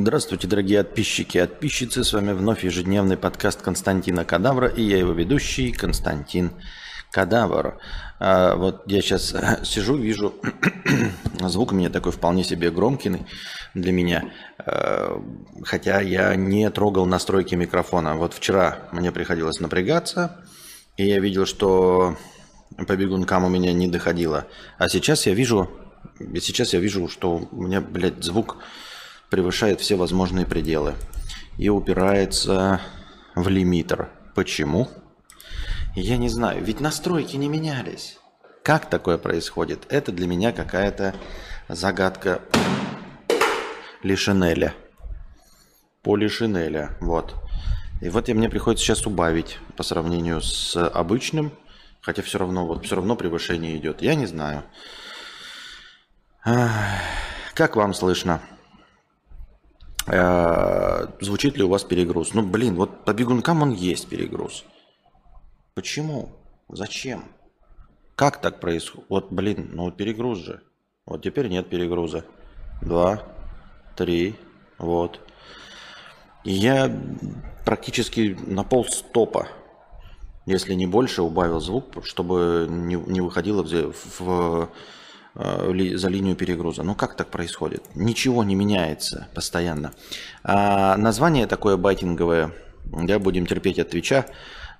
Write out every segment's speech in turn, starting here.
Здравствуйте, дорогие подписчики и подписчицы. С вами вновь ежедневный подкаст Константина Кадавра и я его ведущий Константин Кадавр. А, вот я сейчас сижу, вижу, звук у меня такой вполне себе громкий для меня, а, хотя я не трогал настройки микрофона. Вот вчера мне приходилось напрягаться, и я видел, что по бегункам у меня не доходило. А сейчас я вижу, сейчас я вижу, что у меня, блядь, звук превышает все возможные пределы и упирается в лимитер. Почему? Я не знаю, ведь настройки не менялись. Как такое происходит? Это для меня какая-то загадка Лишинеля. По Лишинеля, вот. И вот и мне приходится сейчас убавить по сравнению с обычным, хотя все равно, вот все равно превышение идет. Я не знаю. Как вам слышно? Э, звучит ли у вас перегруз? Ну, блин, вот по бегункам он есть перегруз. Почему? Зачем? Как так происходит? Вот, блин, ну перегруз же. Вот теперь нет перегруза. Два, три, вот. Я практически на пол стопа, если не больше, убавил звук, чтобы не, не выходило в, в за линию перегруза. Ну как так происходит? Ничего не меняется постоянно. А название такое байтинговое, да, будем терпеть от Твича.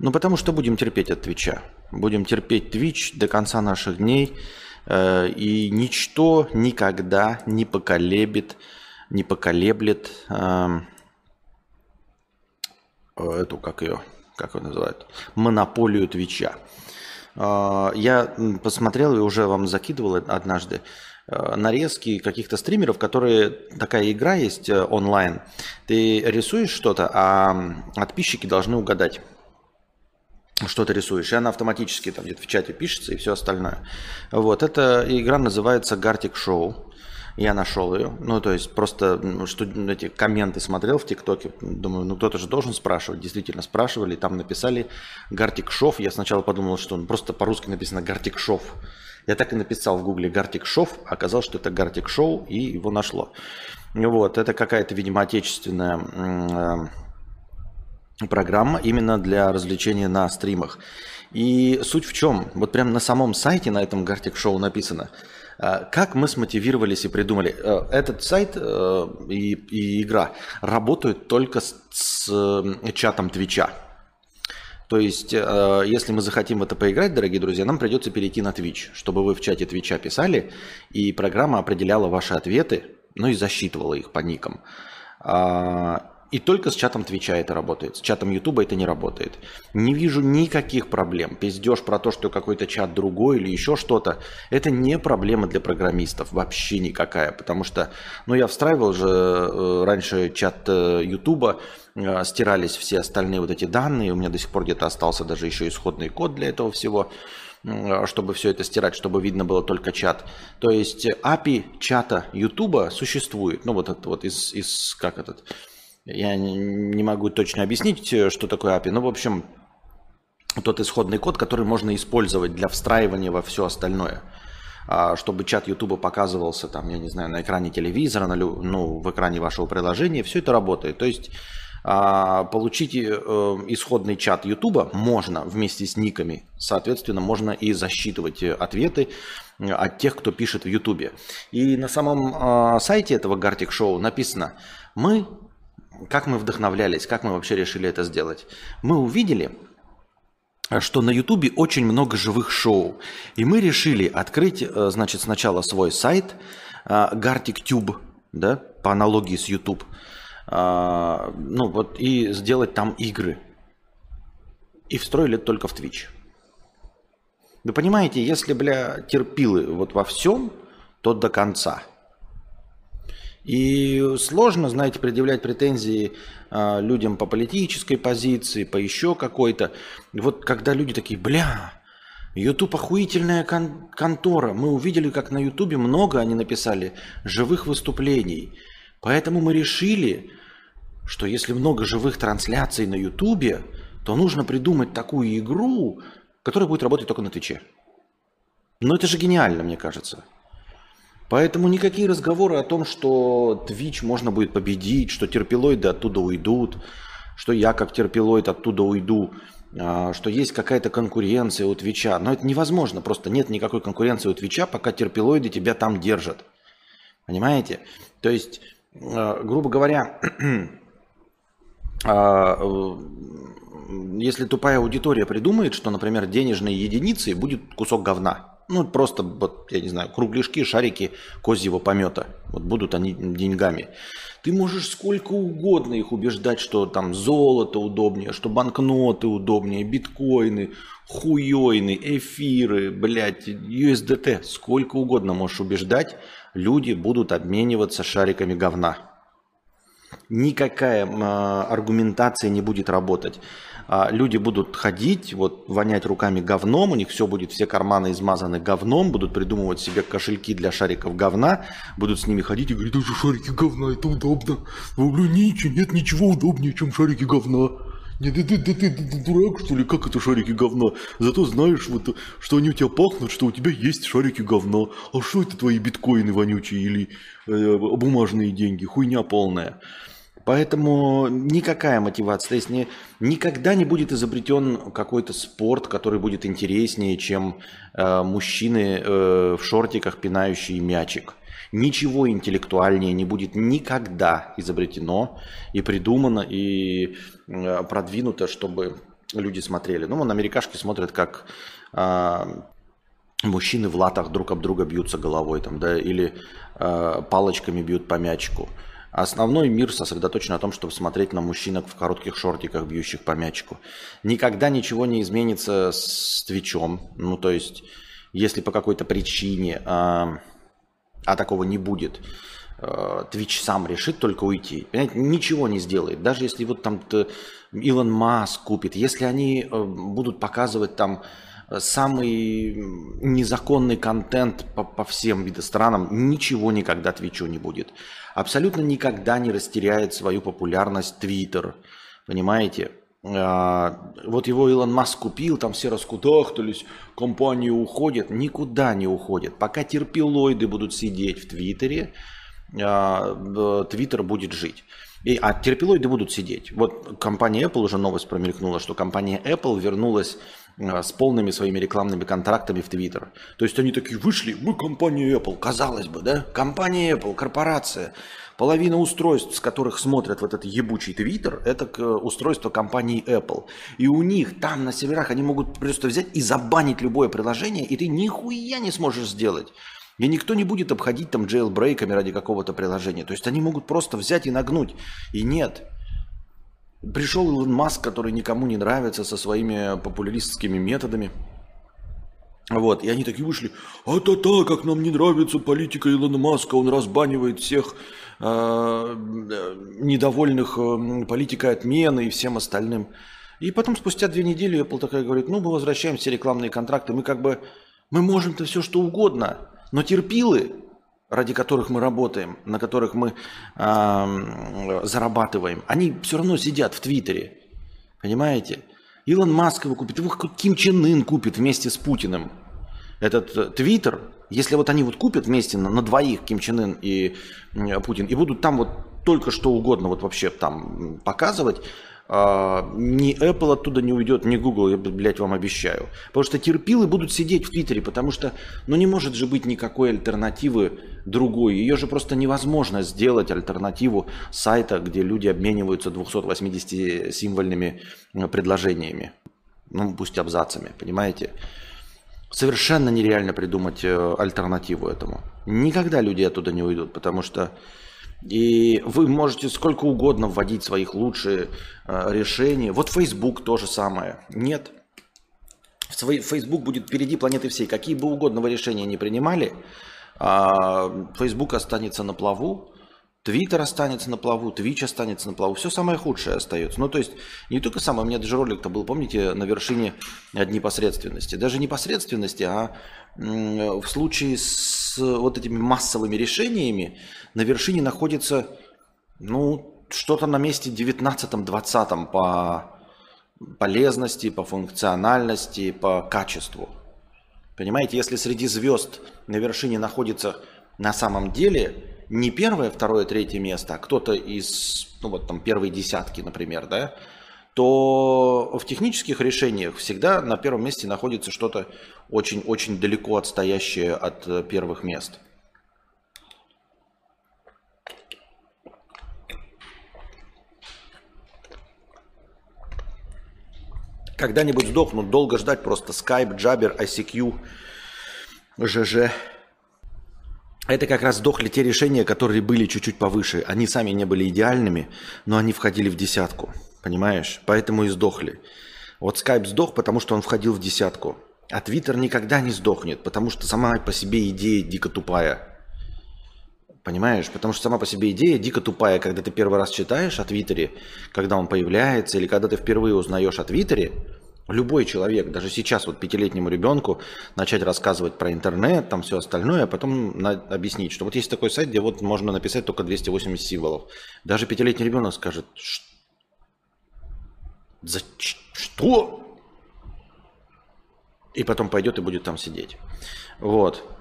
Ну потому что будем терпеть от Твича. Будем терпеть Твич до конца наших дней. Э, и ничто никогда не поколебит, не поколеблет э, эту, как ее, как ее называют, монополию Твича. А, я посмотрел и уже вам закидывал однажды э, нарезки каких-то стримеров, которые такая игра есть э, онлайн. Ты рисуешь что-то, а подписчики должны угадать, что ты рисуешь. И она автоматически там где-то в чате пишется и все остальное. Вот, эта игра называется Gartic Show. Я нашел ее. Ну, то есть просто что эти комменты смотрел в ТикТоке. Думаю, ну кто-то же должен спрашивать. Действительно спрашивали. Там написали Гартик Шов. Я сначала подумал, что он просто по-русски написано Гартик Шов. Я так и написал в гугле Гартик Шов. Оказалось, что это Гартик Шоу, и его нашло. Вот, это какая-то, видимо, отечественная э, программа именно для развлечения на стримах. И суть в чем? Вот прямо на самом сайте, на этом Gartic Show написано – а, как мы смотивировались и придумали? Э, этот сайт э, и, и игра работают только с, с чатом Твича. То есть, э, если мы захотим в это поиграть, дорогие друзья, нам придется перейти на Twitch, чтобы вы в чате Твича писали, и программа определяла ваши ответы, ну и засчитывала их по никам. А, и только с чатом Твича это работает. С чатом Ютуба это не работает. Не вижу никаких проблем. Пиздеж про то, что какой-то чат другой или еще что-то. Это не проблема для программистов. Вообще никакая. Потому что, ну, я встраивал же э, раньше чат э, Ютуба, э, стирались все остальные вот эти данные. У меня до сих пор где-то остался даже еще исходный код для этого всего чтобы все это стирать, чтобы видно было только чат. То есть API чата YouTube существует. Ну, вот это вот из, из как этот, я не могу точно объяснить, э, что такое API. Ну, в общем, тот исходный код, который можно использовать для встраивания во все остальное. А, чтобы чат YouTube показывался там, я не знаю, на экране телевизора, на, ну, в экране вашего приложения. Все это работает. То есть а, получить э, исходный чат YouTube можно вместе с никами. Соответственно, можно и засчитывать э, ответы от тех, кто пишет в YouTube. И на самом а, сайте этого Gartic Show написано, мы как мы вдохновлялись, как мы вообще решили это сделать? Мы увидели, что на Ютубе очень много живых шоу. И мы решили открыть, э, значит, сначала свой сайт GarticTube, э, да, по аналогии с YouTube, э, ну вот, и сделать там игры. И встроили это только в Twitch. Вы понимаете, если, бля, терпилы вот во всем, то до конца – и сложно, знаете, предъявлять претензии а, людям по политической позиции, по еще какой-то. Вот когда люди такие, бля, YouTube охуительная кон- контора. Мы увидели, как на YouTube много, они написали, живых выступлений. Поэтому мы решили, что если много живых трансляций на YouTube, то нужно придумать такую игру, которая будет работать только на Твиче. Ну это же гениально, мне кажется. Поэтому никакие разговоры о том, что Twitch можно будет победить, что терпилоиды оттуда уйдут, что я как терпилоид оттуда уйду, а, что есть какая-то конкуренция у Твича. Но это невозможно, просто нет никакой конкуренции у Твича, пока терпилоиды тебя там держат. Понимаете? То есть, а, грубо говоря, а, э, если тупая аудитория придумает, что, например, денежной единицей будет кусок говна, ну, просто, вот, я не знаю, кругляшки, шарики козьего помета. Вот будут они деньгами. Ты можешь сколько угодно их убеждать, что там золото удобнее, что банкноты удобнее, биткоины, хуёйны, эфиры, блядь, USDT. Сколько угодно можешь убеждать, люди будут обмениваться шариками говна. Никакая э, аргументация не будет работать люди будут ходить, вот вонять руками говном, у них все будет, все карманы измазаны говном, будут придумывать себе кошельки для шариков говна, будут с ними ходить и говорить, это же шарики говна, это удобно. Ну, блин, ничего, нет ничего удобнее, чем шарики говна. Не, ты, ты, ты, ты, ты дурак, что ли? Как это шарики говна? Зато знаешь, вот, что они у тебя пахнут, что у тебя есть шарики говна. А что это твои биткоины вонючие или э, бумажные деньги? Хуйня полная. Поэтому никакая мотивация, то есть не, никогда не будет изобретен какой-то спорт, который будет интереснее, чем э, мужчины э, в шортиках, пинающие мячик. Ничего интеллектуальнее не будет никогда изобретено и придумано, и э, продвинуто, чтобы люди смотрели. Ну, вон америкашки смотрят, как э, мужчины в латах друг об друга бьются головой, там, да, или э, палочками бьют по мячику. Основной мир сосредоточен на том, чтобы смотреть на мужчинок в коротких шортиках, бьющих по мячику. Никогда ничего не изменится с Твичом. Ну, то есть, если по какой-то причине, а, а такого не будет, Твич сам решит только уйти. Понимаете, ничего не сделает. Даже если вот там Илон Маск купит, если они э, будут показывать там самый незаконный контент по, по всем странам, ничего никогда Твичу не будет абсолютно никогда не растеряет свою популярность Twitter. Понимаете? А, вот его Илон Маск купил, там все раскудахтались, компания уходит. Никуда не уходит. Пока терпилоиды будут сидеть в Твиттере, а, Твиттер будет жить. И, а терпилоиды будут сидеть. Вот компания Apple, уже новость промелькнула, что компания Apple вернулась с полными своими рекламными контрактами в Твиттер. То есть они такие вышли, мы компания Apple, казалось бы, да? Компания Apple, корпорация. Половина устройств, с которых смотрят вот этот ебучий Твиттер, это устройство компании Apple. И у них там на серверах они могут просто взять и забанить любое приложение, и ты нихуя не сможешь сделать. И никто не будет обходить там джейлбрейками ради какого-то приложения. То есть они могут просто взять и нагнуть. И нет, Пришел Илон Маск, который никому не нравится, со своими популистскими методами. Вот, и они такие вышли, а-та-та, как нам не нравится политика Илона Маска, он разбанивает всех э, недовольных э, политикой отмены и всем остальным. И потом спустя две недели Apple такая говорит, ну мы возвращаем все рекламные контракты, мы как бы, мы можем-то все что угодно, но терпилы ради которых мы работаем, на которых мы э, зарабатываем, они все равно сидят в Твиттере. Понимаете? Илон Маск его купит, его Ким Чен Ын купит вместе с Путиным. Этот э, Твиттер, если вот они вот купят вместе на, на двоих Ким Чен Ын и Путин, и будут там вот только что угодно вот вообще там показывать, а, ни Apple оттуда не уйдет, ни Google, я, блядь, вам обещаю. Потому что терпилы будут сидеть в Твиттере, потому что, ну, не может же быть никакой альтернативы другой. Ее же просто невозможно сделать альтернативу сайта, где люди обмениваются 280-символьными э, предложениями. Ну, пусть абзацами, понимаете? Совершенно нереально придумать э, альтернативу этому. Никогда люди оттуда не уйдут, потому что и вы можете сколько угодно вводить своих лучшие э, решения. Вот Facebook то же самое. Нет. Facebook будет впереди планеты всей. Какие бы угодно вы решения не принимали, э, Facebook останется на плаву, Твиттер останется на плаву, Твич останется на плаву. Все самое худшее остается. Ну, то есть, не только самое, у меня даже ролик-то был, помните, на вершине непосредственности. Даже непосредственности, а в случае с вот этими массовыми решениями на вершине находится, ну, что-то на месте 19-20 по полезности, по функциональности, по качеству. Понимаете, если среди звезд на вершине находится на самом деле не первое, второе, третье место, а кто-то из, ну вот там первой десятки, например, да, то в технических решениях всегда на первом месте находится что-то очень-очень далеко отстоящее от э, первых мест. Когда-нибудь сдохнут, долго ждать просто Skype, Jabber, ICQ, ЖЖ. Это как раз сдохли те решения, которые были чуть-чуть повыше. Они сами не были идеальными, но они входили в десятку. Понимаешь? Поэтому и сдохли. Вот Skype сдох, потому что он входил в десятку. А Twitter никогда не сдохнет, потому что сама по себе идея дико тупая. Понимаешь? Потому что сама по себе идея дико тупая, когда ты первый раз читаешь о Твиттере, когда он появляется, или когда ты впервые узнаешь о Твиттере, любой человек, даже сейчас вот пятилетнему ребенку начать рассказывать про интернет, там все остальное, а потом на, объяснить, что вот есть такой сайт, где вот можно написать только 280 символов. Даже пятилетний ребенок скажет, за что? И потом пойдет и будет там сидеть. Вот.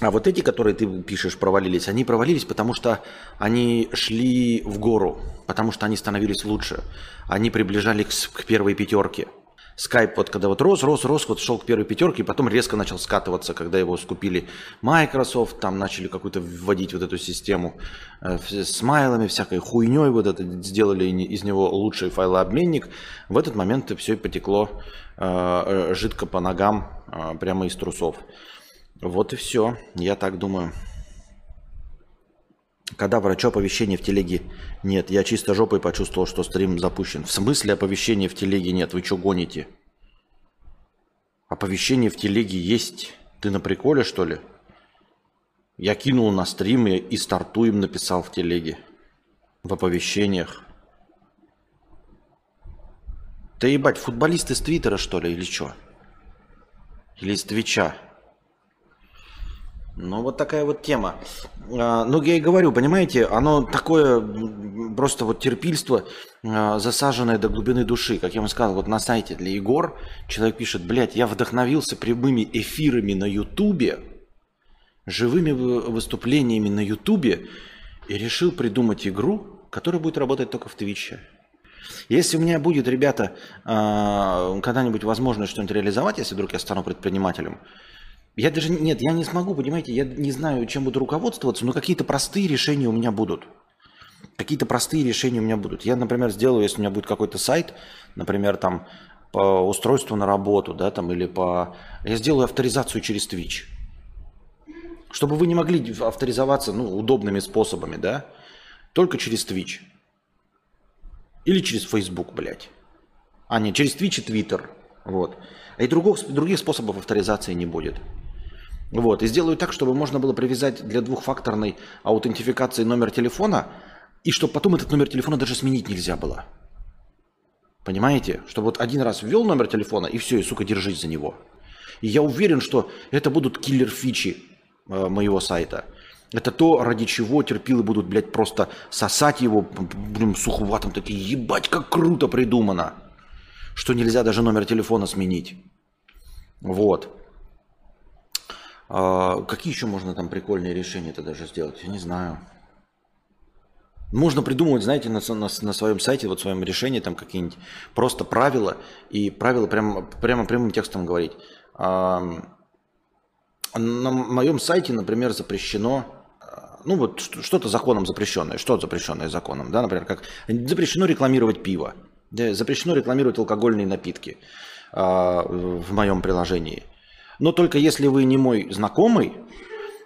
А вот эти, которые ты пишешь, провалились, они провалились, потому что они шли в гору, потому что они становились лучше. Они приближались к первой пятерке. Skype вот когда вот рос, рос, рос, вот шел к первой пятерке, и потом резко начал скатываться, когда его скупили Microsoft, там начали какую-то вводить вот эту систему э, с майлами, всякой хуйней, вот это сделали из него лучший файлообменник. В этот момент все и потекло э, э, жидко по ногам э, прямо из трусов. Вот и все, я так думаю. Когда врачу оповещения в телеге нет, я чисто жопой почувствовал, что стрим запущен. В смысле оповещения в телеге нет? Вы что гоните? Оповещение в телеге есть. Ты на приколе, что ли? Я кинул на стрим и, и стартуем написал в телеге. В оповещениях. Ты ебать, футболисты с Твиттера, что ли, или что? Или из Твича? Ну, вот такая вот тема. А, ну, я и говорю, понимаете, оно такое просто вот терпильство, а, засаженное до глубины души. Как я вам сказал, вот на сайте для Егор человек пишет, блядь, я вдохновился прямыми эфирами на Ютубе, живыми выступлениями на Ютубе и решил придумать игру, которая будет работать только в Твиче. Если у меня будет, ребята, а, когда-нибудь возможность что-нибудь реализовать, если вдруг я стану предпринимателем, я даже, нет, я не смогу, понимаете, я не знаю, чем буду руководствоваться, но какие-то простые решения у меня будут. Какие-то простые решения у меня будут. Я, например, сделаю, если у меня будет какой-то сайт, например, там по устройству на работу, да, там, или по... Я сделаю авторизацию через Twitch. Чтобы вы не могли авторизоваться, ну, удобными способами, да, только через Twitch. Или через Facebook, блядь. А, нет, через Twitch и Twitter. Вот. И других, других способов авторизации не будет. Вот. И сделаю так, чтобы можно было привязать для двухфакторной аутентификации номер телефона, и чтобы потом этот номер телефона даже сменить нельзя было. Понимаете? Чтобы вот один раз ввел номер телефона, и все, и, сука, держись за него. И я уверен, что это будут киллер-фичи э, моего сайта. Это то, ради чего терпилы будут, блядь, просто сосать его, блин, суховатым, такие, ебать, как круто придумано, что нельзя даже номер телефона сменить. Вот. А какие еще можно там прикольные решения это даже сделать? Я не знаю. Можно придумывать, знаете, на, на, на своем сайте, вот в своем решении там какие-нибудь просто правила, и правила прямо, прямо прямым текстом говорить. А, на моем сайте, например, запрещено, а, ну вот что-то законом запрещенное, что запрещенное законом, да, например, как запрещено рекламировать пиво, запрещено рекламировать алкогольные напитки а, в моем приложении – но только если вы не мой знакомый,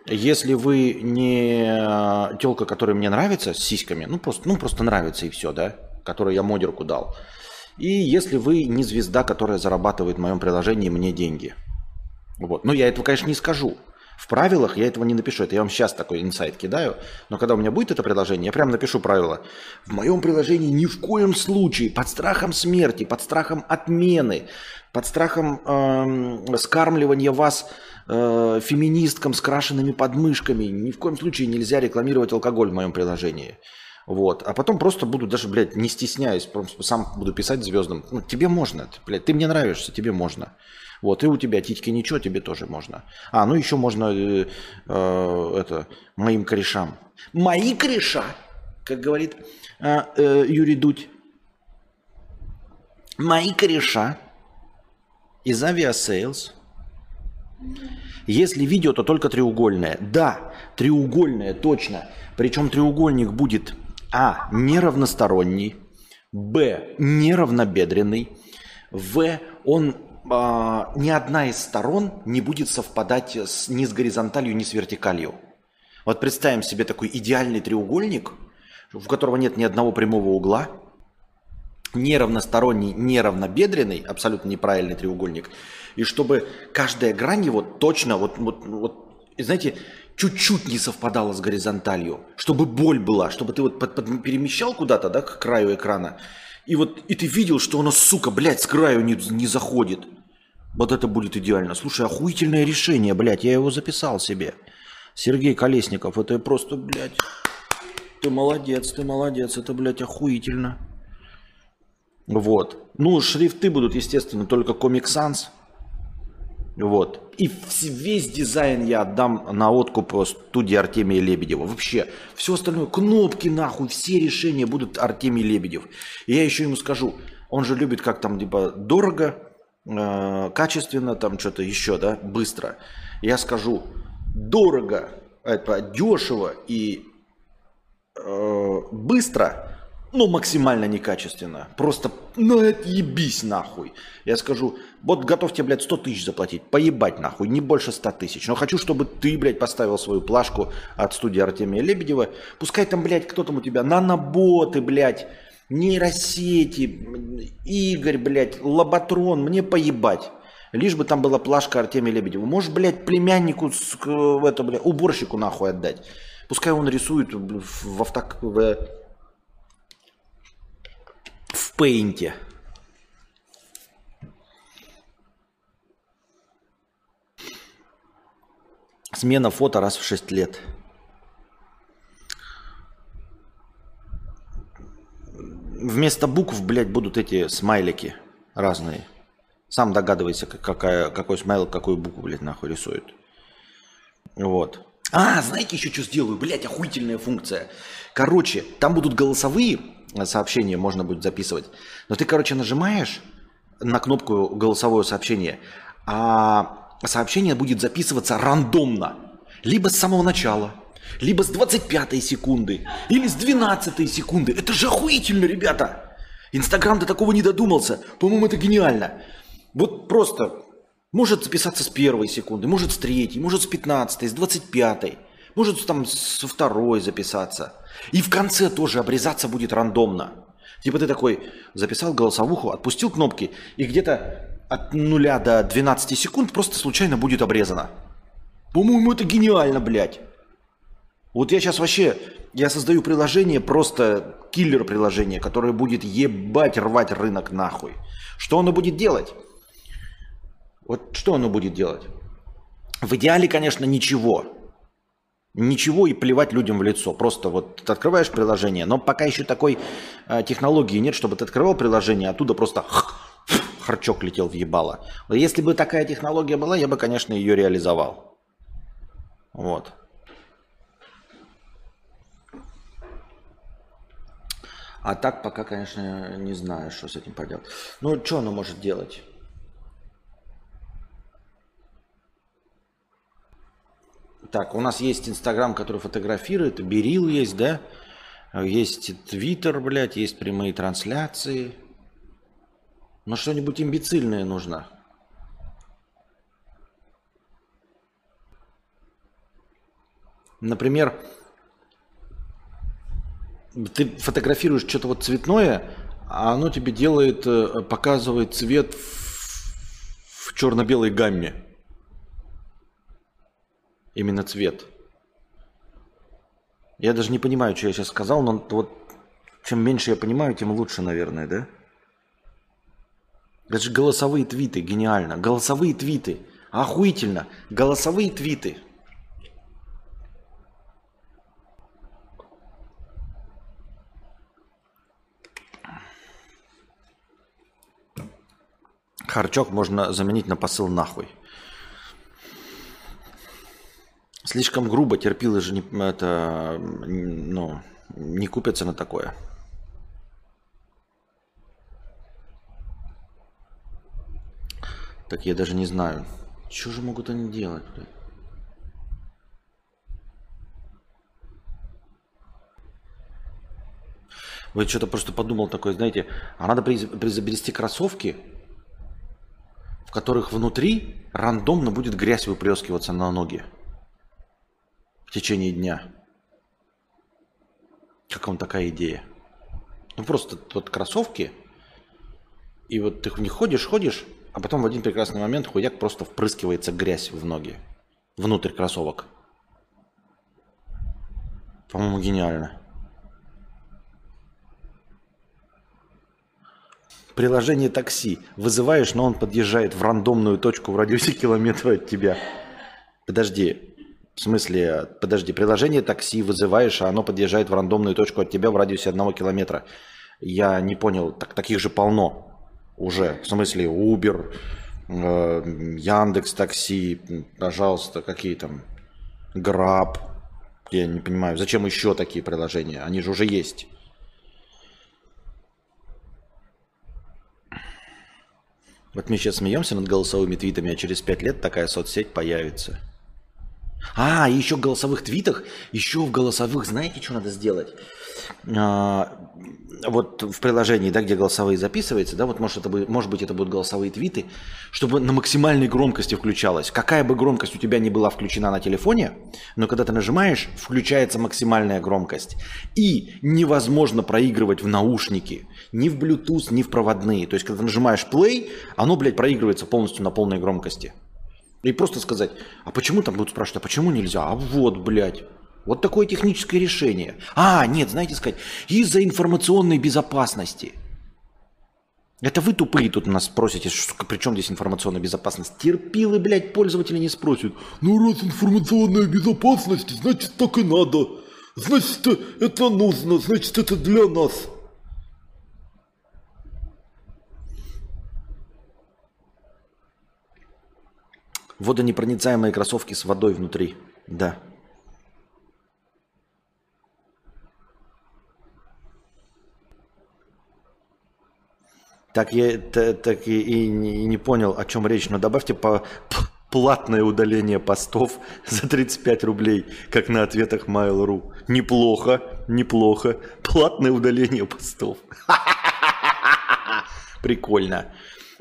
если вы не э, телка, которая мне нравится, с сиськами, ну просто, ну просто нравится и все, да, которую я модерку дал. И если вы не звезда, которая зарабатывает в моем приложении мне деньги. Вот. Но я этого, конечно, не скажу. В правилах я этого не напишу. Это я вам сейчас такой инсайт кидаю. Но когда у меня будет это приложение, я прямо напишу правила. В моем приложении ни в коем случае, под страхом смерти, под страхом отмены, под страхом э, скармливания вас э, феминисткам с крашенными подмышками, ни в коем случае нельзя рекламировать алкоголь в моем приложении. Вот. А потом просто буду даже, блядь, не стесняясь, сам буду писать звездам. Ну, тебе можно, блядь, ты мне нравишься, тебе можно. Вот, и у тебя титьки ничего, тебе тоже можно. А, ну еще можно э, э, это, моим корешам. Мои кореша, как говорит э, э, Юрий Дудь. Мои кореша из Aviasales. Если видео, то только треугольное. Да, треугольное, точно. Причем треугольник будет а. Неравносторонний. Б. Неравнобедренный. В. Он а, ни одна из сторон не будет совпадать с, ни с горизонталью, ни с вертикалью. Вот представим себе такой идеальный треугольник, в которого нет ни одного прямого угла, неравносторонний, неравнобедренный, абсолютно неправильный треугольник, и чтобы каждая грань его точно, вот, вот, вот знаете, чуть-чуть не совпадала с горизонталью, чтобы боль была, чтобы ты вот под, под, перемещал куда-то, да, к краю экрана, и вот и ты видел, что оно, сука, блядь, с краю не, не заходит. Вот это будет идеально. Слушай, охуительное решение, блядь, я его записал себе. Сергей Колесников, это просто, блядь, ты молодец, ты молодец, это, блядь, охуительно. Вот. Ну, шрифты будут, естественно, только Comic Sans. Вот. И весь дизайн я отдам на откуп студии Артемия Лебедева. Вообще, все остальное, кнопки нахуй, все решения будут Артемий Лебедев. И я еще ему скажу, он же любит как там, типа, дорого, э, качественно, там что-то еще, да, быстро. Я скажу, дорого, это дешево и э, быстро, ну, максимально некачественно. Просто, ну, ебись нахуй. Я скажу, вот готов тебе, блядь, 100 тысяч заплатить. Поебать нахуй, не больше 100 тысяч. Но хочу, чтобы ты, блядь, поставил свою плашку от студии Артемия Лебедева. Пускай там, блядь, кто там у тебя, наноботы, блядь, нейросети, Игорь, блядь, Лоботрон, мне поебать. Лишь бы там была плашка Артемия Лебедева. Можешь, блядь, племяннику, в это, блядь, уборщику нахуй отдать. Пускай он рисует в, авток, в в пейнте. Смена фото раз в 6 лет. Вместо букв, блядь, будут эти смайлики разные. Сам догадывайся, какая, какой смайл, какую букву, блядь, нахуй рисует. Вот. А, знаете, еще что сделаю? Блядь, охуительная функция. Короче, там будут голосовые сообщения, можно будет записывать. Но ты, короче, нажимаешь на кнопку голосовое сообщение, а сообщение будет записываться рандомно. Либо с самого начала, либо с 25 секунды, или с 12 секунды. Это же охуительно, ребята! Инстаграм до такого не додумался. По-моему, это гениально. Вот просто может записаться с первой секунды, может с третьей, может с пятнадцатой, с двадцать пятой, может там со второй записаться. И в конце тоже обрезаться будет рандомно. Типа ты такой записал голосовуху, отпустил кнопки, и где-то от нуля до 12 секунд просто случайно будет обрезано. По-моему, это гениально, блядь. Вот я сейчас вообще, я создаю приложение, просто киллер приложение, которое будет ебать рвать рынок нахуй. Что оно будет делать? Вот что оно будет делать? В идеале, конечно, ничего. Ничего и плевать людям в лицо. Просто вот ты открываешь приложение, но пока еще такой э, технологии нет, чтобы ты открывал приложение, оттуда просто харчок летел в ебало. Если бы такая технология была, я бы, конечно, ее реализовал. Вот. А так пока, конечно, не знаю, что с этим поделать. Ну, что оно может делать? Так, у нас есть Инстаграм, который фотографирует, Берил есть, да? Есть Твиттер, блядь, есть прямые трансляции. Но что-нибудь имбецильное нужно. Например, ты фотографируешь что-то вот цветное, а оно тебе делает, э, показывает цвет в, в черно-белой гамме. Именно цвет. Я даже не понимаю, что я сейчас сказал, но вот чем меньше я понимаю, тем лучше, наверное, да? Это же голосовые твиты, гениально. Голосовые твиты. Охуительно. Голосовые твиты. Харчок можно заменить на посыл нахуй. Слишком грубо терпилы же не, это, ну, не купятся на такое. Так я даже не знаю. Что же могут они делать, блядь? Вот что-то просто подумал такое, знаете, а надо приобрести кроссовки, в которых внутри рандомно будет грязь выплескиваться на ноги в течение дня. Как вам такая идея? Ну просто вот кроссовки, и вот ты в них ходишь, ходишь, а потом в один прекрасный момент хуяк просто впрыскивается грязь в ноги, внутрь кроссовок. По-моему, гениально. Приложение такси. Вызываешь, но он подъезжает в рандомную точку в радиусе километра от тебя. Подожди. В смысле, подожди, приложение такси вызываешь, а оно подъезжает в рандомную точку от тебя в радиусе одного километра. Я не понял, так, таких же полно уже. В смысле, Uber, э, Яндекс Такси, пожалуйста, какие там, Grab. Я не понимаю, зачем еще такие приложения? Они же уже есть. Вот мы сейчас смеемся над голосовыми твитами, а через пять лет такая соцсеть появится. А, еще в голосовых твитах, еще в голосовых, знаете, что надо сделать? А, вот в приложении, да, где голосовые записываются, да, вот может, это будет, может быть это будут голосовые твиты, чтобы на максимальной громкости включалось. Какая бы громкость у тебя не была включена на телефоне, но когда ты нажимаешь, включается максимальная громкость. И невозможно проигрывать в наушники, ни в Bluetooth, ни в проводные. То есть, когда ты нажимаешь play, оно, блядь, проигрывается полностью на полной громкости. И просто сказать, а почему там будут спрашивать, а почему нельзя? А вот, блядь. Вот такое техническое решение. А, нет, знаете сказать, из-за информационной безопасности. Это вы тупые тут нас спросите, что, при чем здесь информационная безопасность? Терпилы, блядь, пользователи не спросят. Ну, раз информационная безопасность, значит, так и надо. Значит, это нужно, значит, это для нас. Водонепроницаемые кроссовки с водой внутри. Да. Так я так и, и, и не понял, о чем речь. Но добавьте по, платное удаление постов за 35 рублей, как на ответах Mail.ru. Неплохо, неплохо. Платное удаление постов. Прикольно.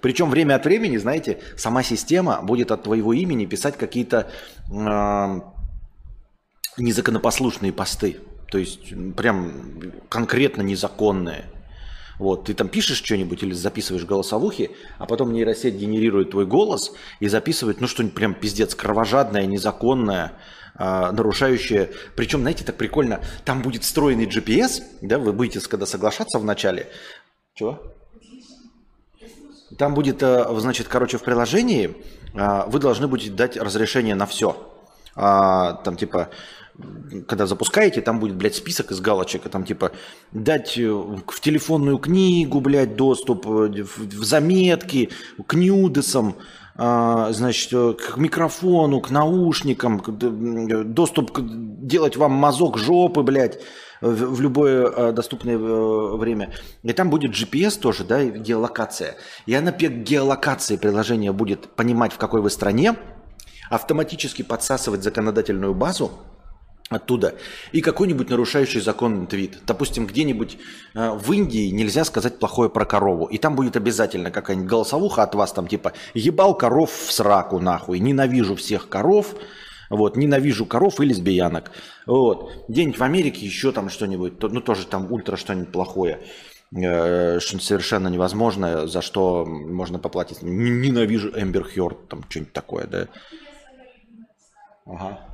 Причем время от времени, знаете, сама система будет от твоего имени писать какие-то э, незаконопослушные посты. То есть прям конкретно незаконные. Вот, ты там пишешь что-нибудь или записываешь голосовухи, а потом нейросеть генерирует твой голос и записывает, ну, что-нибудь прям пиздец кровожадное, незаконное, э, нарушающее. Причем, знаете, так прикольно, там будет встроенный GPS, да, вы будете, когда соглашаться в начале. Чего? Там будет, э, значит, короче, в приложении э, вы должны будете дать разрешение на все. А, там типа, когда запускаете, там будет, блядь, список из галочек, и там типа дать э, в телефонную книгу, блядь, доступ, в заметки, к нюдесам, значит, к микрофону, к наушникам, доступ делать вам мазок жопы, блядь, в, в любое э, доступное э, время. И там будет GPS тоже, да, геолокация. И она по геолокации приложения будет понимать, в какой вы стране, автоматически подсасывать законодательную базу оттуда и какой-нибудь нарушающий закон твит. Допустим, где-нибудь э, в Индии нельзя сказать плохое про корову. И там будет обязательно какая-нибудь голосовуха от вас, там типа «ебал коров в сраку нахуй, ненавижу всех коров», вот, ненавижу коров и лесбиянок. Вот. Где-нибудь в Америке еще там что-нибудь, ну тоже там ультра что-нибудь плохое, э, что совершенно невозможное, за что можно поплатить. Ненавижу Эмбер Хёрд, там что-нибудь такое, да. Ага.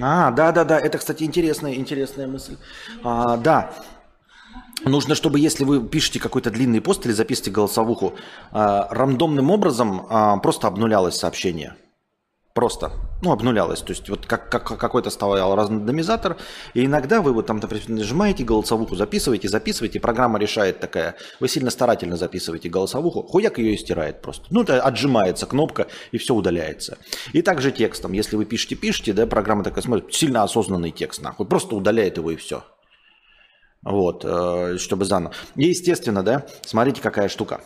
А, да, да, да, это, кстати, интересная, интересная мысль. А, да, Нужно, чтобы если вы пишете какой-то длинный пост или записываете голосовуху, э, рандомным образом э, просто обнулялось сообщение. Просто, ну, обнулялось. То есть вот как, как, какой-то стоял рандомизатор, и иногда вы вот там например, нажимаете голосовуху, записываете, записываете, программа решает такая, вы сильно старательно записываете голосовуху, хуяк ее и стирает просто. Ну, это отжимается кнопка, и все удаляется. И также текстом, если вы пишете, пишете, да, программа такая смотрит, сильно осознанный текст, нахуй, просто удаляет его и все. Вот, э, чтобы заново. И естественно, да, смотрите, какая штука.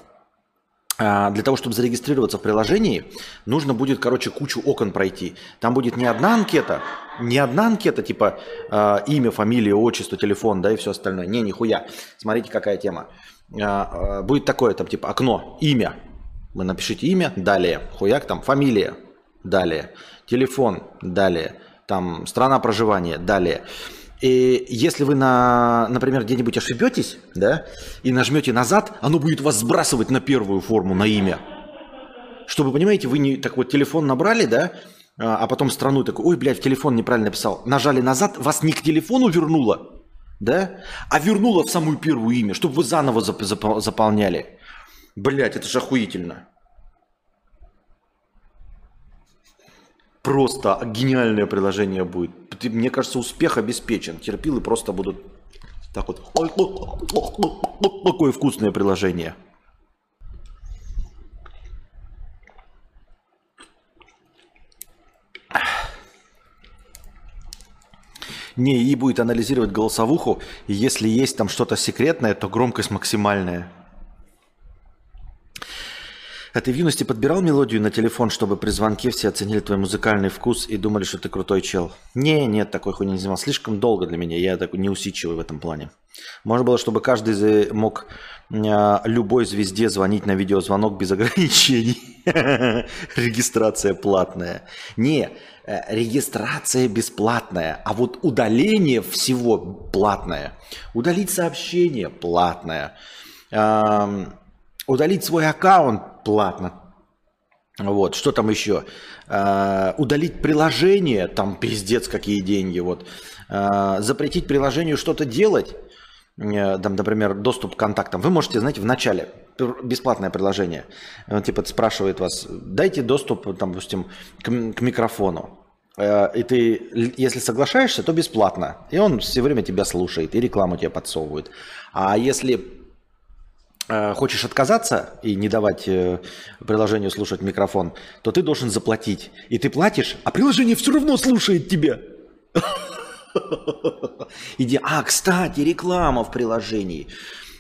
А, для того, чтобы зарегистрироваться в приложении, нужно будет, короче, кучу окон пройти. Там будет не одна анкета, не одна анкета, типа э, имя, фамилия, отчество, телефон, да, и все остальное. Не, нихуя. Смотрите, какая тема. Э, будет такое, там, типа, окно, имя. Вы напишите имя, далее. Хуяк, там, фамилия, далее. Телефон, далее. Там, страна проживания, далее. И если вы, на, например, где-нибудь ошибетесь, да, и нажмете назад, оно будет вас сбрасывать на первую форму, на имя. Чтобы, понимаете, вы не так вот телефон набрали, да, а, а потом страну такой, ой, блядь, телефон неправильно написал. Нажали назад, вас не к телефону вернуло, да, а вернуло в самую первую имя, чтобы вы заново зап- зап- заполняли. Блядь, это же охуительно. Просто гениальное приложение будет. Мне кажется, успех обеспечен. Терпилы просто будут так вот. Такое вкусное приложение. Не, и будет анализировать голосовуху, и если есть там что-то секретное, то громкость максимальная. А ты в юности подбирал мелодию на телефон, чтобы при звонке все оценили твой музыкальный вкус и думали, что ты крутой чел? Не, нет, такой хуйни не занимал. Слишком долго для меня, я такой неусидчивый в этом плане. Можно было, чтобы каждый мог а, любой звезде звонить на видеозвонок без ограничений. Регистрация платная. Не, э, регистрация бесплатная, а вот удаление всего платное. Удалить сообщение платное. Удалить свой аккаунт платно. Вот, что там еще? Э, удалить приложение, там пиздец какие деньги. Вот. Э, запретить приложению что-то делать, э, там, например, доступ к контактам. Вы можете, знаете, в начале, бесплатное приложение, он типа спрашивает вас, дайте доступ, там, допустим, к, к микрофону. И ты, если соглашаешься, то бесплатно. И он все время тебя слушает, и рекламу тебе подсовывает. А если Э, хочешь отказаться и не давать э, приложению слушать микрофон, то ты должен заплатить. И ты платишь, а приложение все равно слушает тебя. Иди. А, кстати, реклама в приложении.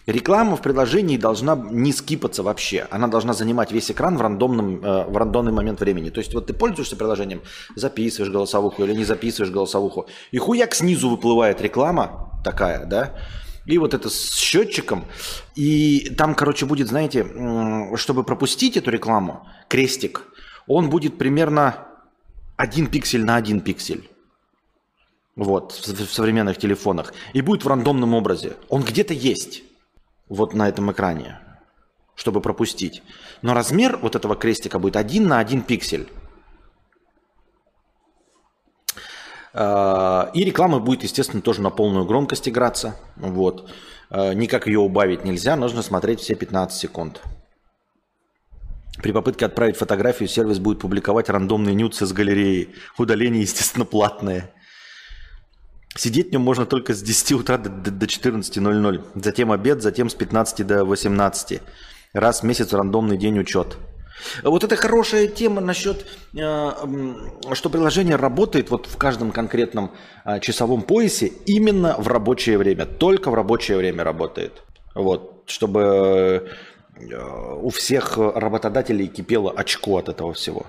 Реклама в приложении должна не скипаться вообще. Она должна занимать весь экран в, рандомном, э, в рандомный момент времени. То есть вот ты пользуешься приложением, записываешь голосовуху или не записываешь голосовуху, и хуяк снизу выплывает реклама такая, да, и вот это с счетчиком. И там, короче, будет, знаете, чтобы пропустить эту рекламу, крестик, он будет примерно один пиксель на один пиксель. Вот, в современных телефонах. И будет в рандомном образе. Он где-то есть. Вот на этом экране. Чтобы пропустить. Но размер вот этого крестика будет один на один пиксель. А, и реклама будет, естественно, тоже на полную громкость играться. Вот. А, никак ее убавить нельзя, нужно смотреть все 15 секунд. При попытке отправить фотографию сервис будет публиковать рандомные нюцы с галереи. Удаление, естественно, платное. Сидеть в нем можно только с 10 утра до, до 14.00. Затем обед, затем с 15 до 18. Раз в месяц рандомный день учет. Вот это хорошая тема насчет, э, что приложение работает вот в каждом конкретном э, часовом поясе именно в рабочее время, только в рабочее время работает. Вот, чтобы э, у всех работодателей кипело очко от этого всего.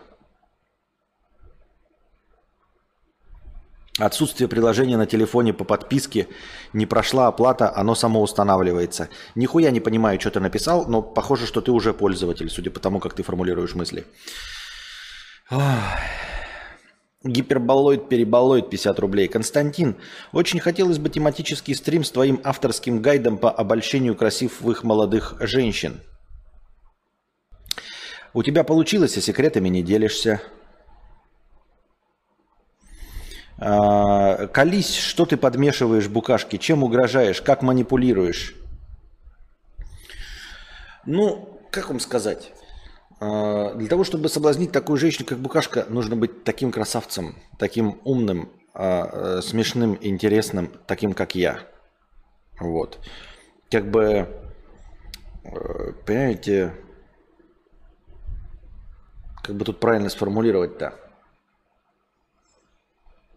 Отсутствие приложения на телефоне по подписке, не прошла оплата, оно само устанавливается. Нихуя не понимаю, что ты написал, но похоже, что ты уже пользователь, судя по тому, как ты формулируешь мысли. Гиперболоид, переболоид, 50 рублей. Константин, очень хотелось бы тематический стрим с твоим авторским гайдом по обольщению красивых молодых женщин. У тебя получилось, а секретами не делишься. А, колись, что ты подмешиваешь букашки, чем угрожаешь, как манипулируешь? Ну, как вам сказать? А, для того, чтобы соблазнить такую женщину, как Букашка, нужно быть таким красавцем, таким умным, а, э, смешным, интересным, таким, как я. Вот. Как бы, э, понимаете, как бы тут правильно сформулировать-то?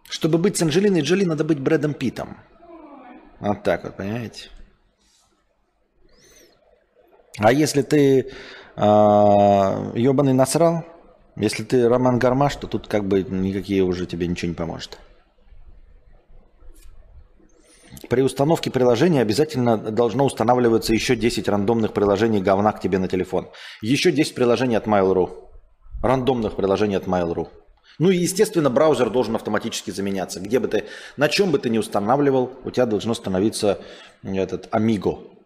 Чтобы быть с Анджелиной Джоли, надо быть Брэдом Питом. Вот так вот, понимаете? А если ты э, а, ебаный насрал, если ты Роман Гармаш, то тут как бы никакие уже тебе ничего не поможет. При установке приложения обязательно должно устанавливаться еще 10 рандомных приложений говна к тебе на телефон. Еще 10 приложений от Mail.ru. Рандомных приложений от Mail.ru. Ну и, естественно, браузер должен автоматически заменяться. Где бы ты, на чем бы ты ни устанавливал, у тебя должно становиться этот Amigo.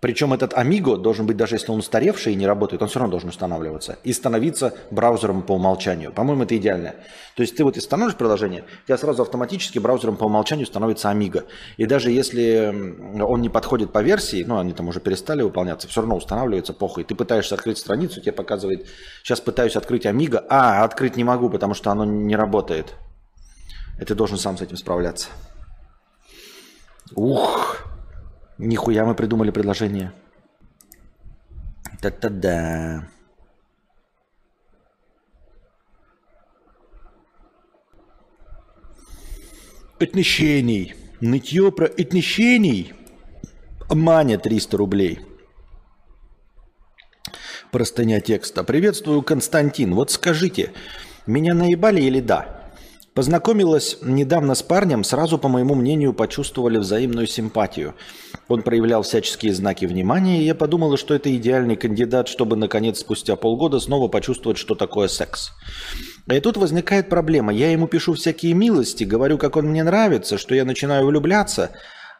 Причем этот Amigo должен быть, даже если он устаревший и не работает, он все равно должен устанавливаться и становиться браузером по умолчанию. По-моему, это идеально. То есть ты вот установишь приложение, у тебя сразу автоматически браузером по умолчанию становится Amigo. И даже если он не подходит по версии, ну, они там уже перестали выполняться, все равно устанавливается, похуй. Ты пытаешься открыть страницу, тебе показывает, сейчас пытаюсь открыть Amigo, а, открыть не могу, потому что оно не работает. И ты должен сам с этим справляться. Ух! Нихуя мы придумали предложение. Та-та-да. Отношений. Нытье про отношений. Маня 300 рублей. Простыня текста. Приветствую, Константин. Вот скажите, меня наебали или да? Познакомилась недавно с парнем, сразу, по моему мнению, почувствовали взаимную симпатию. Он проявлял всяческие знаки внимания, и я подумала, что это идеальный кандидат, чтобы, наконец, спустя полгода снова почувствовать, что такое секс. И тут возникает проблема. Я ему пишу всякие милости, говорю, как он мне нравится, что я начинаю влюбляться,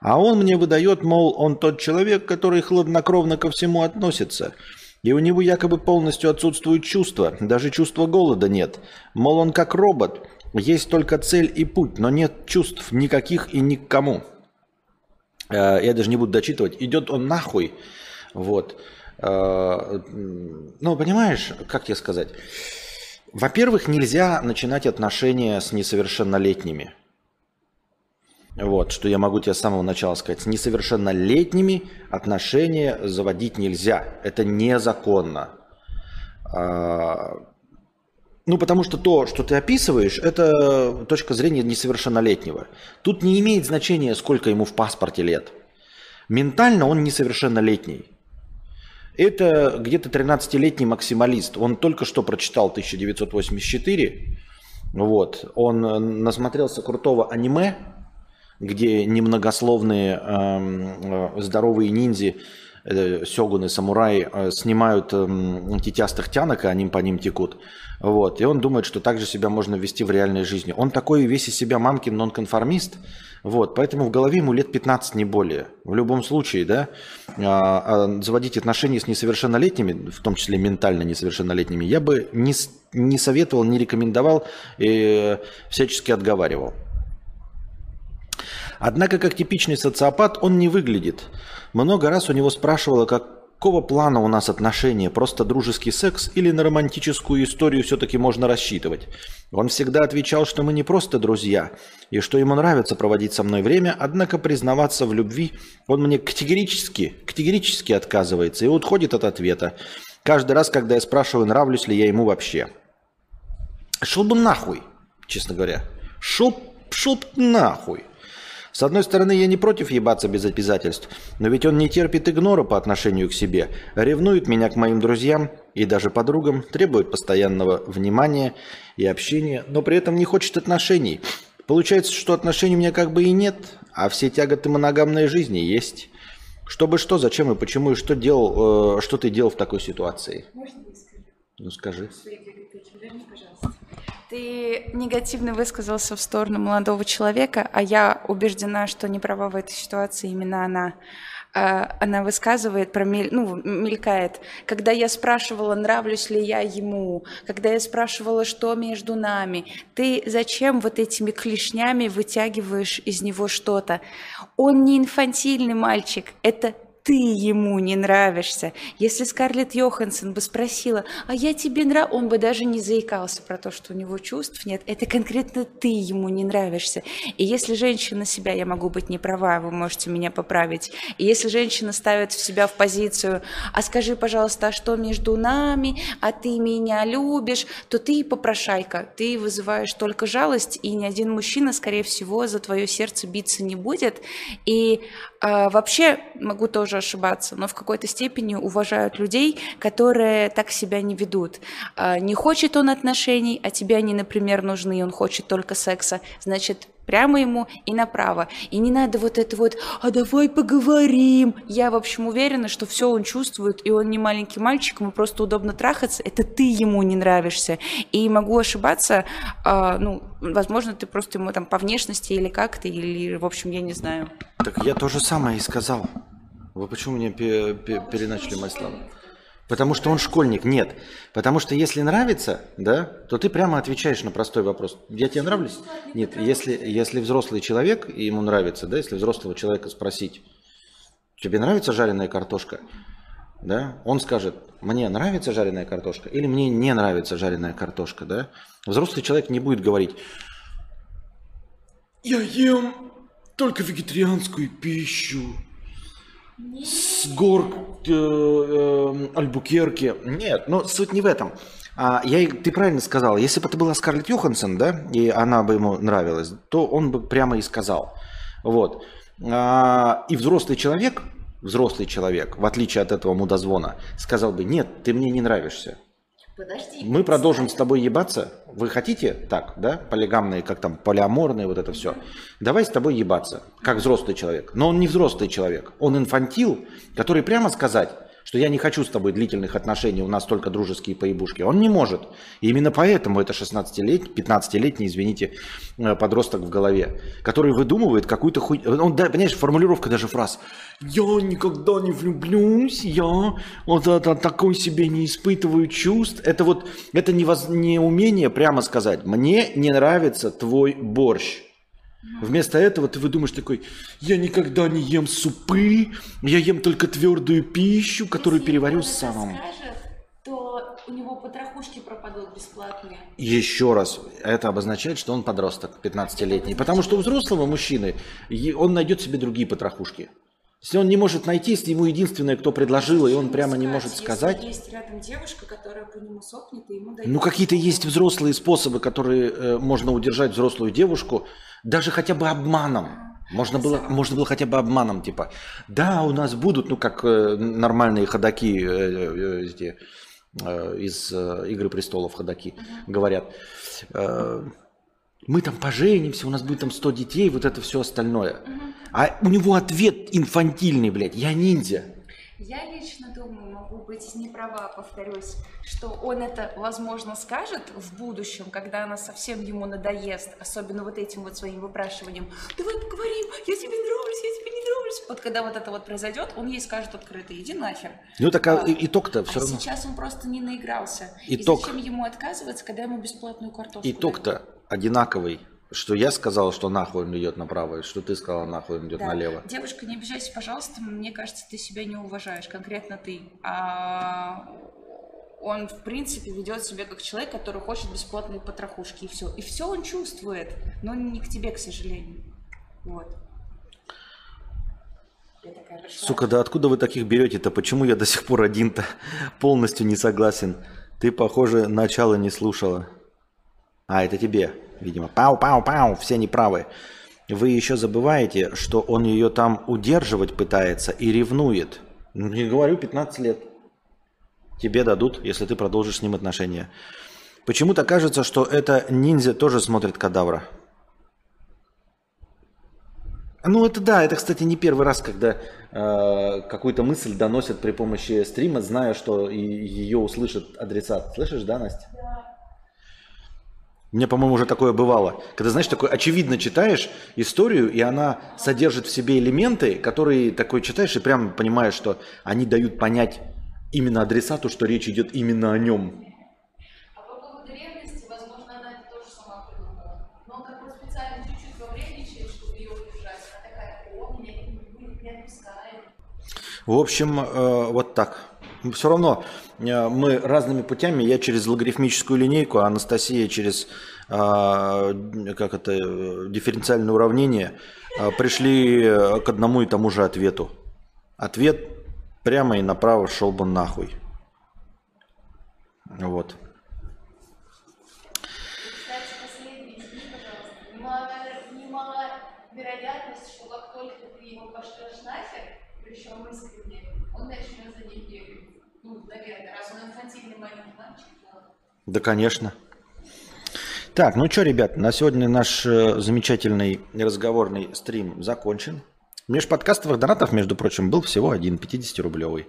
а он мне выдает, мол, он тот человек, который хладнокровно ко всему относится. И у него якобы полностью отсутствуют чувства, даже чувства голода нет. Мол, он как робот – есть только цель и путь, но нет чувств никаких и никому. Э, я даже не буду дочитывать. Идет он нахуй. Вот. Э, ну, понимаешь, как тебе сказать? Во-первых, нельзя начинать отношения с несовершеннолетними. Вот, что я могу тебе с самого начала сказать. С несовершеннолетними отношения заводить нельзя. Это незаконно. Ну, потому что то, что ты описываешь, это точка зрения несовершеннолетнего. Тут не имеет значения, сколько ему в паспорте лет. Ментально он несовершеннолетний. Это где-то 13-летний максималист. Он только что прочитал 1984. Вот. Он насмотрелся крутого аниме, где немногословные э, э, здоровые ниндзи Э, сёгуны, самураи э, снимают эм, тетястых тянок, и они по ним текут. Вот. И он думает, что так же себя можно вести в реальной жизни. Он такой весь из себя мамкин нонконформист, вот, поэтому в голове ему лет 15, не более. В любом случае, да, а, а заводить отношения с несовершеннолетними, в том числе ментально несовершеннолетними, я бы не, не советовал, не рекомендовал и всячески отговаривал. Однако, как типичный социопат, он не выглядит. Много раз у него спрашивала, какого плана у нас отношения, просто дружеский секс или на романтическую историю все-таки можно рассчитывать. Он всегда отвечал, что мы не просто друзья, и что ему нравится проводить со мной время, однако признаваться в любви он мне категорически, категорически отказывается и уходит от ответа. Каждый раз, когда я спрашиваю, нравлюсь ли я ему вообще. Шел бы нахуй, честно говоря. Шел, шел бы нахуй. С одной стороны, я не против ебаться без обязательств, но ведь он не терпит игнора по отношению к себе, ревнует меня к моим друзьям и даже подругам, требует постоянного внимания и общения, но при этом не хочет отношений. Получается, что отношений у меня как бы и нет, а все тяготы моногамной жизни есть. Чтобы что, зачем и почему, и что делал, э, что ты делал в такой ситуации? Можно я скажу? Ну скажи. Пожалуйста. Ты негативно высказался в сторону молодого человека, а я убеждена, что не права в этой ситуации именно она. А, она высказывает, про, ну, мелькает. Когда я спрашивала, нравлюсь ли я ему, когда я спрашивала, что между нами, ты зачем вот этими клешнями вытягиваешь из него что-то? Он не инфантильный мальчик, это ты ему не нравишься. Если Скарлетт Йоханссон бы спросила, а я тебе нравлюсь, он бы даже не заикался про то, что у него чувств нет. Это конкретно ты ему не нравишься. И если женщина себя, я могу быть не права, вы можете меня поправить, и если женщина ставит в себя в позицию, а скажи, пожалуйста, а что между нами, а ты меня любишь, то ты попрошайка, ты вызываешь только жалость, и ни один мужчина, скорее всего, за твое сердце биться не будет. И э, вообще могу тоже ошибаться, но в какой-то степени уважают людей, которые так себя не ведут. Э, не хочет он отношений, а тебе они, например, нужны, и он хочет только секса, значит, прямо ему и направо. И не надо вот это вот, а давай поговорим. Я, в общем, уверена, что все он чувствует, и он не маленький мальчик, ему просто удобно трахаться. Это ты ему не нравишься. И могу ошибаться, э, ну, возможно, ты просто ему там по внешности или как-то, или, в общем, я не знаю. Так я то же самое и сказал. Вы почему мне переначали мои слова? Потому что он школьник. Нет. Потому что если нравится, да, то ты прямо отвечаешь на простой вопрос. Я тебе нравлюсь? Нет. Если, если взрослый человек, и ему нравится, да, если взрослого человека спросить, тебе нравится жареная картошка? Да, он скажет, мне нравится жареная картошка или мне не нравится жареная картошка, да? Взрослый человек не будет говорить, я ем только вегетарианскую пищу, с гор э, э, Альбукерки. Нет, но суть не в этом. А, я, ты правильно сказал, если бы это была Скарлетт Йоханссон, да, и она бы ему нравилась, то он бы прямо и сказал. Вот. А, и взрослый человек, взрослый человек, в отличие от этого мудозвона, сказал бы, нет, ты мне не нравишься. Подожди. Мы продолжим с тобой ебаться. Вы хотите так, да? Полигамные, как там, полиаморные, вот это все. Давай с тобой ебаться, как взрослый человек. Но он не взрослый человек. Он инфантил, который прямо сказать, что я не хочу с тобой длительных отношений, у нас только дружеские поебушки. Он не может. И именно поэтому это 16-летний, 15-летний, извините, э, подросток в голове, который выдумывает какую-то хуй... Он, да, понимаешь, формулировка даже фраз. Я никогда не влюблюсь, я вот это, такой себе не испытываю чувств. Это вот, это не, воз... не умение прямо сказать, мне не нравится твой борщ. Вместо этого ты выдумаешь такой, я никогда не ем супы, я ем только твердую пищу, которую Если переварю сам. то у него потрохушки пропадут бесплатные. Еще раз, это обозначает, что он подросток, 15-летний. Потому что у взрослого мужчины он найдет себе другие потрохушки. Если он не может найти, если ему единственное, кто предложил, и он прямо не может сказать. Если есть рядом девушка, которая по нему сохнет, и ему дает... Ну, какие-то есть взрослые способы, которые э, можно удержать взрослую девушку, даже хотя бы обманом. Можно было, можно было хотя бы обманом, типа, да, у нас будут, ну, как э, нормальные ходаки э, э, э, из э, «Игры престолов» ходаки говорят. Э, мы там поженимся, у нас будет там 100 детей, вот это все остальное. А у него ответ инфантильный, блядь, я ниндзя. Я лично думаю, могу быть не права, повторюсь, что он это, возможно, скажет в будущем, когда она совсем ему надоест, особенно вот этим вот своим выпрашиванием. Давай поговорим, я тебе нравлюсь, я тебе не нравлюсь. Вот когда вот это вот произойдет, он ей скажет открыто, иди нахер. Ну так а, а итог-то все а равно. сейчас он просто не наигрался. Итог. И зачем ему отказываться, когда ему бесплатную картошку Итог-то одинаковый. Что я сказал, что нахуй он идет направо, и что ты сказала, нахуй он идет да. налево. Девушка, не обижайся, пожалуйста, мне кажется, ты себя не уважаешь, конкретно ты. А он, в принципе, ведет себя как человек, который хочет бесплатные потрохушки, и все. И все он чувствует, но не к тебе, к сожалению. Вот. Сука, да откуда вы таких берете-то? Почему я до сих пор один-то полностью не согласен? Ты, похоже, начало не слушала. А, это тебе видимо. Пау-пау-пау, все неправы. Вы еще забываете, что он ее там удерживать пытается и ревнует. Ну, не говорю, 15 лет. Тебе дадут, если ты продолжишь с ним отношения. Почему-то кажется, что это ниндзя тоже смотрит кадавра. Ну, это да, это, кстати, не первый раз, когда э, какую-то мысль доносят при помощи стрима, зная, что и ее услышит адресат. Слышишь, да, Настя? Мне, по-моему, уже такое бывало. Когда, знаешь, такой очевидно читаешь историю, и она содержит в себе элементы, которые такой читаешь и прямо понимаешь, что они дают понять именно адресату, что речь идет именно о нем. А по поводу ревности, возможно, она это тоже сама придумала. Но он как бы специально чуть-чуть вовредничает, чтобы ее удержать. Она такая, о, меня не, не отпускает. В общем, э, вот так. Все равно мы разными путями, я через логарифмическую линейку, а Анастасия через э, как это, э, дифференциальное уравнение, э, пришли э, к одному и тому же ответу. Ответ прямо и направо шел бы нахуй. Вот. Кстати, последний, извини, пожалуйста. Немало, немаловероятность, что как только ты его пошлешь нахер, причем искренне, он начнет за ним бегать. Ну, наверное, раз он инфантильный маленький мальчик, то... Да, конечно. Так, ну что, ребят, на сегодня наш э, замечательный разговорный стрим закончен. Межподкастовых донатов, между прочим, был всего один 50-рублевый.